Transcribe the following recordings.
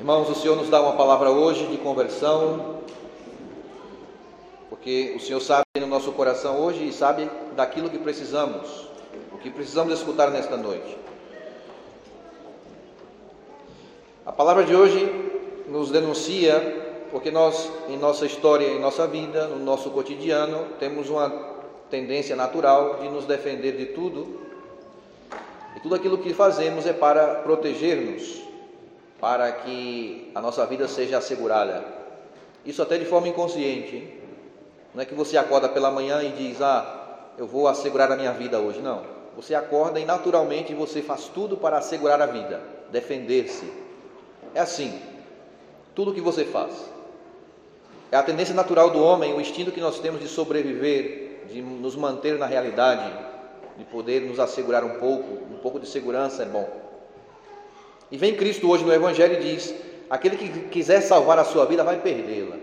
Irmãos, o Senhor nos dá uma palavra hoje de conversão, porque o Senhor sabe no nosso coração hoje e sabe daquilo que precisamos, o que precisamos escutar nesta noite. A palavra de hoje nos denuncia, porque nós, em nossa história, em nossa vida, no nosso cotidiano, temos uma tendência natural de nos defender de tudo, e tudo aquilo que fazemos é para proteger-nos, para que a nossa vida seja assegurada. Isso até de forma inconsciente. Hein? Não é que você acorda pela manhã e diz: Ah, eu vou assegurar a minha vida hoje. Não. Você acorda e naturalmente você faz tudo para assegurar a vida, defender-se. É assim. Tudo que você faz. É a tendência natural do homem, o instinto que nós temos de sobreviver, de nos manter na realidade, de poder nos assegurar um pouco, um pouco de segurança é bom. E vem Cristo hoje no Evangelho e diz: aquele que quiser salvar a sua vida vai perdê-la.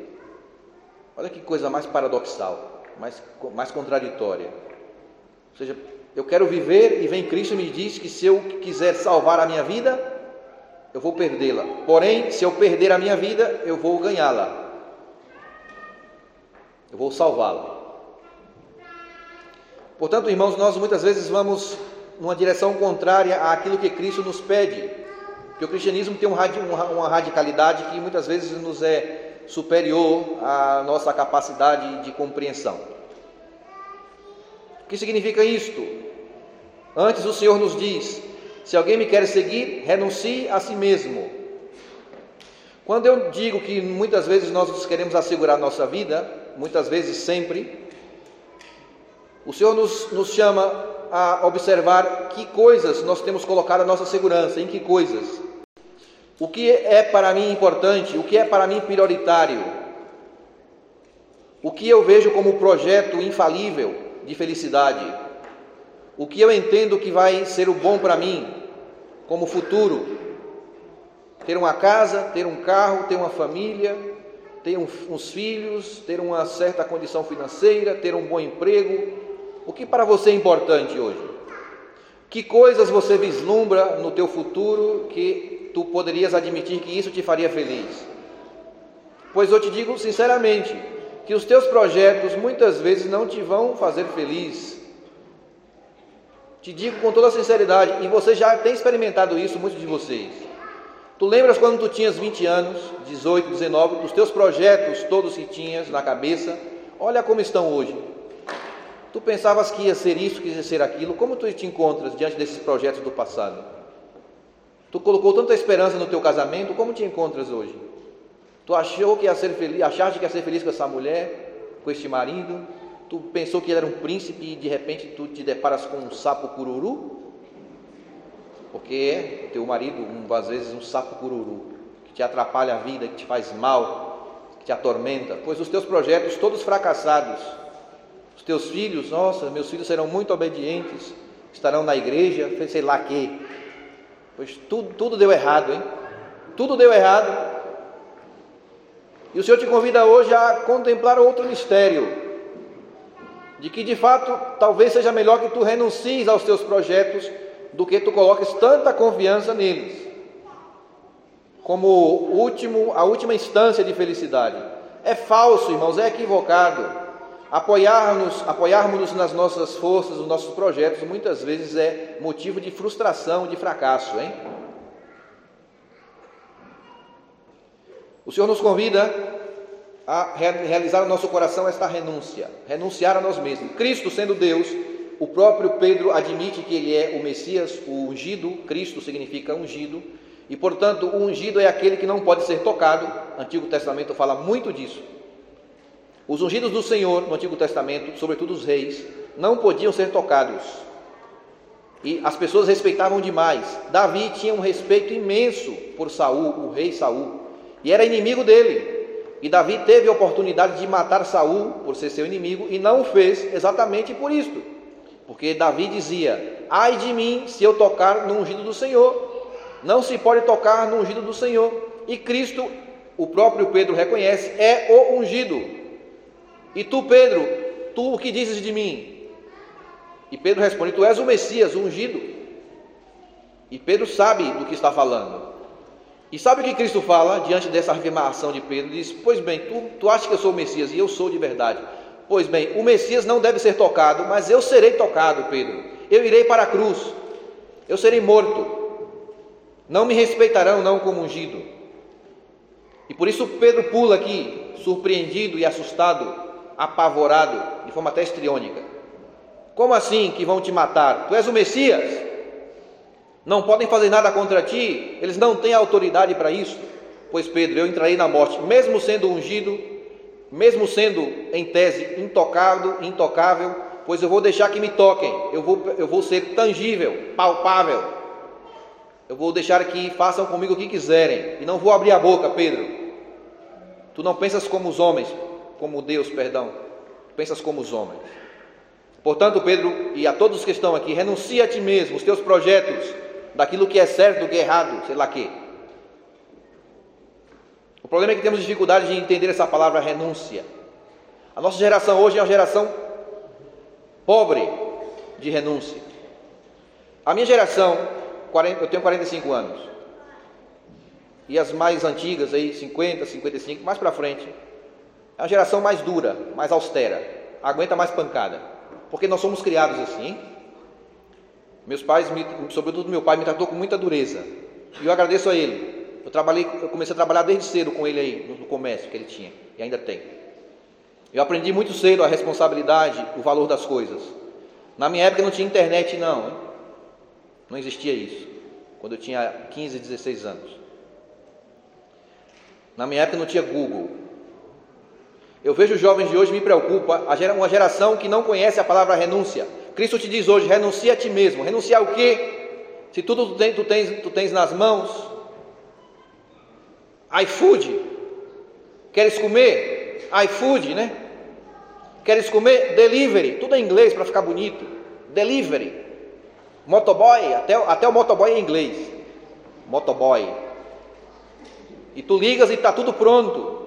Olha que coisa mais paradoxal, mais, mais contraditória. Ou seja, eu quero viver e vem Cristo e me diz que se eu quiser salvar a minha vida, eu vou perdê-la. Porém, se eu perder a minha vida, eu vou ganhá-la. Eu vou salvá-la. Portanto, irmãos, nós muitas vezes vamos numa direção contrária àquilo que Cristo nos pede. Porque o cristianismo tem uma radicalidade que muitas vezes nos é superior à nossa capacidade de compreensão. O que significa isto? Antes o Senhor nos diz: se alguém me quer seguir, renuncie a si mesmo. Quando eu digo que muitas vezes nós queremos assegurar nossa vida, muitas vezes sempre, o Senhor nos, nos chama a observar que coisas nós temos colocado a nossa segurança, em que coisas. O que é para mim importante, o que é para mim prioritário. O que eu vejo como projeto infalível de felicidade. O que eu entendo que vai ser o bom para mim como futuro. Ter uma casa, ter um carro, ter uma família, ter uns filhos, ter uma certa condição financeira, ter um bom emprego, o que para você é importante hoje? Que coisas você vislumbra no teu futuro que tu poderias admitir que isso te faria feliz? Pois eu te digo sinceramente que os teus projetos muitas vezes não te vão fazer feliz. Te digo com toda sinceridade, e você já tem experimentado isso, muitos de vocês. Tu lembras quando tu tinhas 20 anos, 18, 19, dos teus projetos todos que tinhas na cabeça? Olha como estão hoje. Tu pensavas que ia ser isso, que ia ser aquilo. Como tu te encontras diante desses projetos do passado? Tu colocou tanta esperança no teu casamento, como te encontras hoje? Tu achou que ia ser feliz, achaste que ia ser feliz com essa mulher, com este marido? Tu pensou que ele era um príncipe e de repente tu te deparas com um sapo cururu? Porque é teu marido, um, às vezes, um sapo cururu, que te atrapalha a vida, que te faz mal, que te atormenta. Pois os teus projetos todos fracassados, os teus filhos, nossa, meus filhos serão muito obedientes, estarão na igreja, sei lá que. Pois tudo, tudo deu errado, hein? Tudo deu errado. E o Senhor te convida hoje a contemplar outro mistério. De que de fato talvez seja melhor que tu renuncies aos teus projetos do que tu coloques tanta confiança neles. Como último, a última instância de felicidade. É falso, irmãos, é equivocado. Apoiarmos, apoiarmos nas nossas forças, nos nossos projetos, muitas vezes é motivo de frustração, de fracasso, hein? O Senhor nos convida a realizar no nosso coração esta renúncia, renunciar a nós mesmos. Cristo sendo Deus, o próprio Pedro admite que ele é o Messias, o ungido, Cristo significa ungido, e portanto o ungido é aquele que não pode ser tocado. O Antigo Testamento fala muito disso. Os ungidos do Senhor no Antigo Testamento, sobretudo os reis, não podiam ser tocados. E as pessoas respeitavam demais. Davi tinha um respeito imenso por Saul, o rei Saul, e era inimigo dele. E Davi teve a oportunidade de matar Saul por ser seu inimigo e não o fez exatamente por isto. Porque Davi dizia: Ai de mim se eu tocar no ungido do Senhor. Não se pode tocar no ungido do Senhor. E Cristo, o próprio Pedro reconhece, é o ungido. E tu, Pedro, tu o que dizes de mim? E Pedro responde: Tu és o Messias, o ungido. E Pedro sabe do que está falando. E sabe o que Cristo fala diante dessa afirmação de Pedro? Diz: Pois bem, tu, tu achas que eu sou o Messias e eu sou de verdade. Pois bem, o Messias não deve ser tocado, mas eu serei tocado, Pedro. Eu irei para a cruz, eu serei morto. Não me respeitarão, não como ungido. E por isso Pedro pula aqui, surpreendido e assustado, apavorado, de forma até estriônica. Como assim que vão te matar? Tu és o Messias? Não podem fazer nada contra ti, eles não têm autoridade para isso. Pois Pedro, eu entrarei na morte, mesmo sendo ungido, mesmo sendo em tese intocado, intocável, pois eu vou deixar que me toquem, eu vou, eu vou ser tangível, palpável. Eu vou deixar que façam comigo o que quiserem, e não vou abrir a boca, Pedro. Tu não pensas como os homens, como Deus, perdão, pensas como os homens. Portanto, Pedro, e a todos que estão aqui, renuncia a ti mesmo, os teus projetos, daquilo que é certo, do que é errado, sei lá que. O problema é que temos dificuldade de entender essa palavra renúncia. A nossa geração hoje é uma geração pobre de renúncia. A minha geração, eu tenho 45 anos. E as mais antigas aí, 50, 55, mais para frente, é uma geração mais dura, mais austera, aguenta mais pancada, porque nós somos criados assim. Hein? Meus pais, me, sobretudo meu pai, me tratou com muita dureza. E eu agradeço a ele. Eu trabalhei, eu comecei a trabalhar desde cedo com ele aí, no, comércio que ele tinha, e ainda tem. Eu aprendi muito cedo a responsabilidade, o valor das coisas. Na minha época não tinha internet, não. Hein? Não existia isso. Quando eu tinha 15, 16 anos. Na minha época não tinha Google. Eu vejo os jovens de hoje me preocupa, uma geração que não conhece a palavra renúncia. Cristo te diz hoje: renuncia a ti mesmo. Renunciar o quê? Se tudo tu tens, tu tens, tu tens nas mãos, iFood, queres comer? iFood, né? Queres comer? Delivery, tudo em inglês para ficar bonito. Delivery. Motoboy, até, até o motoboy é em inglês. Motoboy. E tu ligas e está tudo pronto.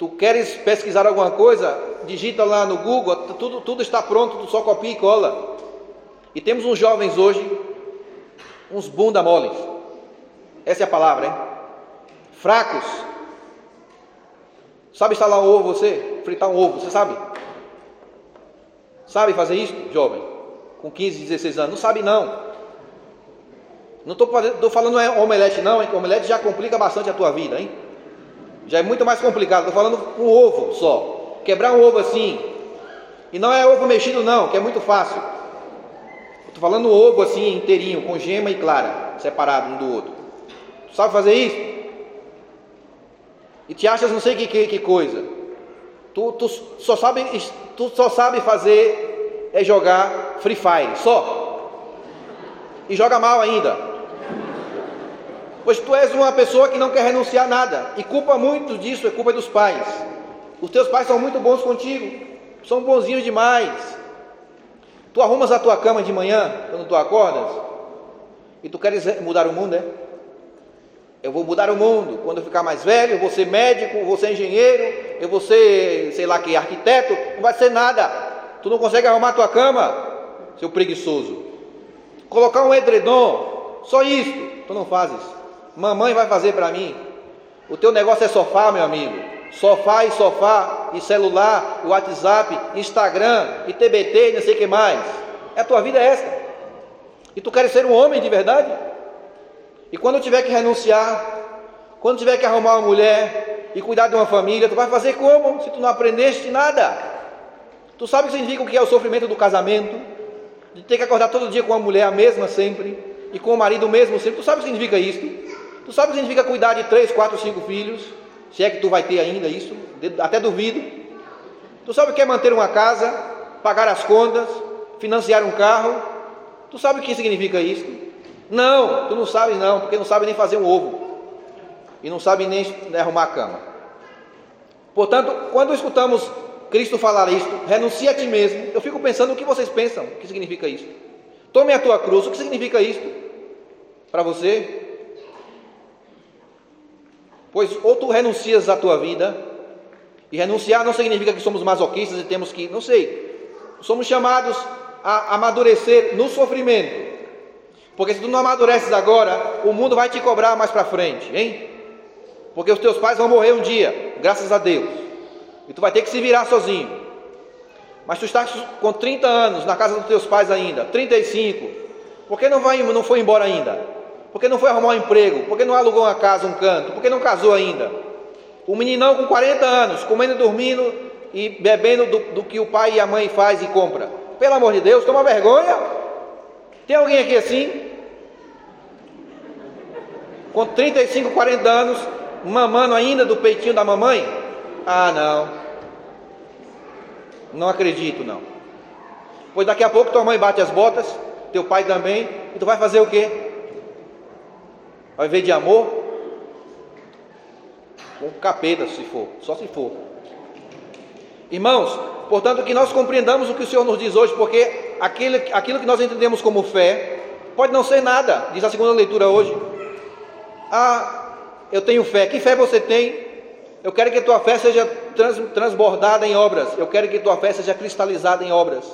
Tu queres pesquisar alguma coisa? Digita lá no Google, tudo, tudo está pronto, tu só copia e cola. E temos uns jovens hoje, uns bunda moles. Essa é a palavra, hein? Fracos. Sabe instalar um ovo você? Fritar um ovo, você sabe? Sabe fazer isso, jovem? Com 15, 16 anos? Não sabe não. Não estou falando omelete não, hein? Omelete já complica bastante a tua vida, hein? Já é muito mais complicado. Estou falando um ovo só. Quebrar um ovo assim. E não é ovo mexido, não, que é muito fácil. Estou falando um ovo assim, inteirinho, com gema e clara, separado um do outro. Tu sabe fazer isso? E te achas não sei que, que, que coisa. Tu, tu, só sabe, tu só sabe fazer é jogar Free Fire, só. E joga mal ainda. Pois tu és uma pessoa que não quer renunciar a nada, e culpa muito disso é culpa dos pais. Os teus pais são muito bons contigo, são bonzinhos demais. Tu arrumas a tua cama de manhã, quando tu acordas, e tu queres mudar o mundo, é? Eu vou mudar o mundo. Quando eu ficar mais velho, eu vou ser médico, eu vou ser engenheiro, eu vou ser, sei lá que, arquiteto, não vai ser nada. Tu não consegue arrumar a tua cama, seu preguiçoso. Colocar um edredom, só isso, tu não fazes. Mamãe vai fazer para mim. O teu negócio é sofá, meu amigo. Sofá e sofá, e celular, WhatsApp, Instagram, e TBT, e não sei o que mais. É a tua vida é. E tu queres ser um homem de verdade? E quando tiver que renunciar, quando tiver que arrumar uma mulher e cuidar de uma família, tu vai fazer como? Se tu não aprendeste nada. Tu sabe o que significa o que é o sofrimento do casamento? De ter que acordar todo dia com uma mulher a mesma sempre e com o marido o mesmo sempre. Tu sabe o que significa isso? Tu sabe o que significa cuidar de três, quatro, cinco filhos? Se é que tu vai ter ainda isso, até duvido. Tu sabe o que é manter uma casa, pagar as contas, financiar um carro? Tu sabe o que significa isso? Não, tu não sabes não, porque não sabe nem fazer um ovo. E não sabe nem arrumar a cama. Portanto, quando escutamos Cristo falar isto, renuncia a ti mesmo, eu fico pensando o que vocês pensam, o que significa isso. Tome a tua cruz, o que significa isto? Para você, Pois ou tu renuncias à tua vida, e renunciar não significa que somos masoquistas e temos que, não sei, somos chamados a amadurecer no sofrimento. Porque se tu não amadureces agora, o mundo vai te cobrar mais para frente, hein? Porque os teus pais vão morrer um dia, graças a Deus. E tu vai ter que se virar sozinho. Mas tu estás com 30 anos na casa dos teus pais ainda, 35. Por que não, vai, não foi embora ainda? Por que não foi arrumar um emprego? Por que não alugou uma casa, um canto? Por que não casou ainda? O meninão com 40 anos, comendo e dormindo e bebendo do, do que o pai e a mãe faz e compra. Pelo amor de Deus, toma vergonha. Tem alguém aqui assim? Com 35, 40 anos, mamando ainda do peitinho da mamãe? Ah, não. Não acredito, não. Pois daqui a pouco tua mãe bate as botas, teu pai também, e tu vai fazer o quê? Vai ver de amor? Com capeta, se for, só se for. Irmãos, portanto, que nós compreendamos o que o Senhor nos diz hoje, porque aquilo, aquilo que nós entendemos como fé pode não ser nada, diz a segunda leitura hoje. Ah, eu tenho fé. Que fé você tem? Eu quero que tua fé seja trans, transbordada em obras. Eu quero que tua fé seja cristalizada em obras.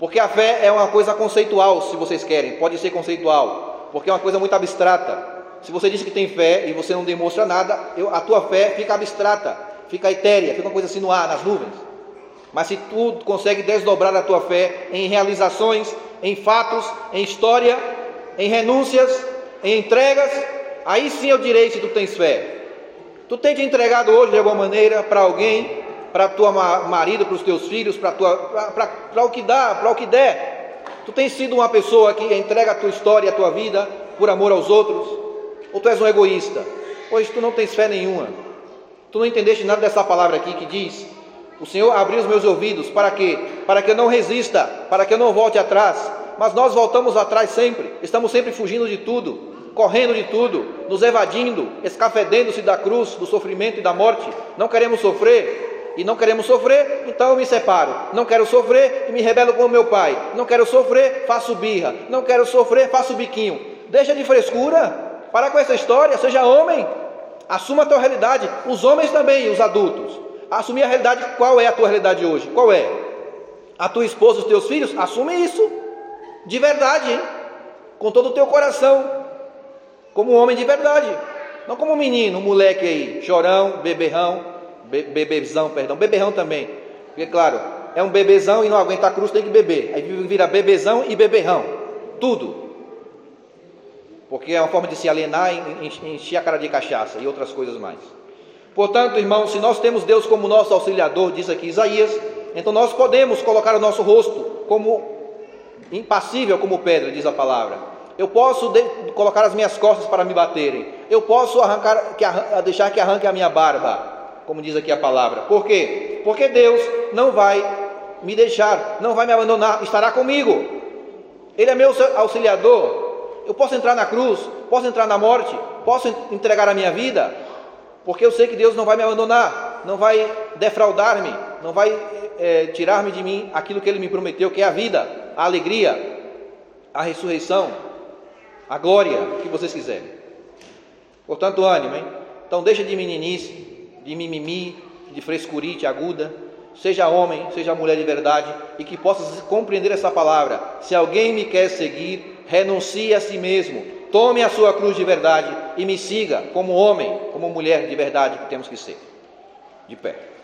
Porque a fé é uma coisa conceitual, se vocês querem, pode ser conceitual, porque é uma coisa muito abstrata. Se você diz que tem fé e você não demonstra nada, eu, a tua fé fica abstrata, fica etérea, fica uma coisa assim no ar, nas nuvens. Mas se tu consegue desdobrar a tua fé em realizações, em fatos, em história, em renúncias, em entregas, aí sim eu direi se tu tens fé. Tu tens entregado hoje de alguma maneira para alguém, para tua marido, para os teus filhos, para o que dá, para o que der. Tu tens sido uma pessoa que entrega a tua história, a tua vida por amor aos outros, ou tu és um egoísta? Hoje tu não tens fé nenhuma. Tu não entendeste nada dessa palavra aqui que diz: O Senhor abriu os meus ouvidos para que para que eu não resista, para que eu não volte atrás. Mas nós voltamos atrás sempre. Estamos sempre fugindo de tudo correndo de tudo, nos evadindo, escafedendo-se da cruz, do sofrimento e da morte. Não queremos sofrer e não queremos sofrer, então eu me separo. Não quero sofrer e me rebelo com o meu pai. Não quero sofrer, faço birra. Não quero sofrer, faço biquinho. Deixa de frescura, para com essa história, seja homem. Assuma a tua realidade, os homens também, os adultos. Assumir a realidade, qual é a tua realidade hoje? Qual é? A tua esposa, os teus filhos? Assume isso. De verdade, hein? Com todo o teu coração como um homem de verdade, não como um menino, um moleque aí, chorão, beberrão, be bebezão, perdão, beberrão também, porque claro, é um bebezão e não aguenta a cruz, tem que beber, aí vira bebezão e beberrão, tudo, porque é uma forma de se alienar e encher a cara de cachaça e outras coisas mais. Portanto, irmãos, se nós temos Deus como nosso auxiliador, diz aqui Isaías, então nós podemos colocar o nosso rosto como impassível como pedra, diz a palavra. Eu posso colocar as minhas costas para me baterem, eu posso arrancar, que, deixar que arranque a minha barba, como diz aqui a palavra. Por quê? Porque Deus não vai me deixar, não vai me abandonar, estará comigo. Ele é meu auxiliador. Eu posso entrar na cruz, posso entrar na morte, posso entregar a minha vida, porque eu sei que Deus não vai me abandonar, não vai defraudar-me, não vai é, tirar-me de mim aquilo que Ele me prometeu, que é a vida, a alegria, a ressurreição a glória que vocês quiserem. Portanto, ânimo, hein? Então deixa de meninice, de mimimi, de frescurite aguda. Seja homem, seja mulher de verdade e que possa compreender essa palavra. Se alguém me quer seguir, renuncie a si mesmo, tome a sua cruz de verdade e me siga como homem, como mulher de verdade que temos que ser. De pé.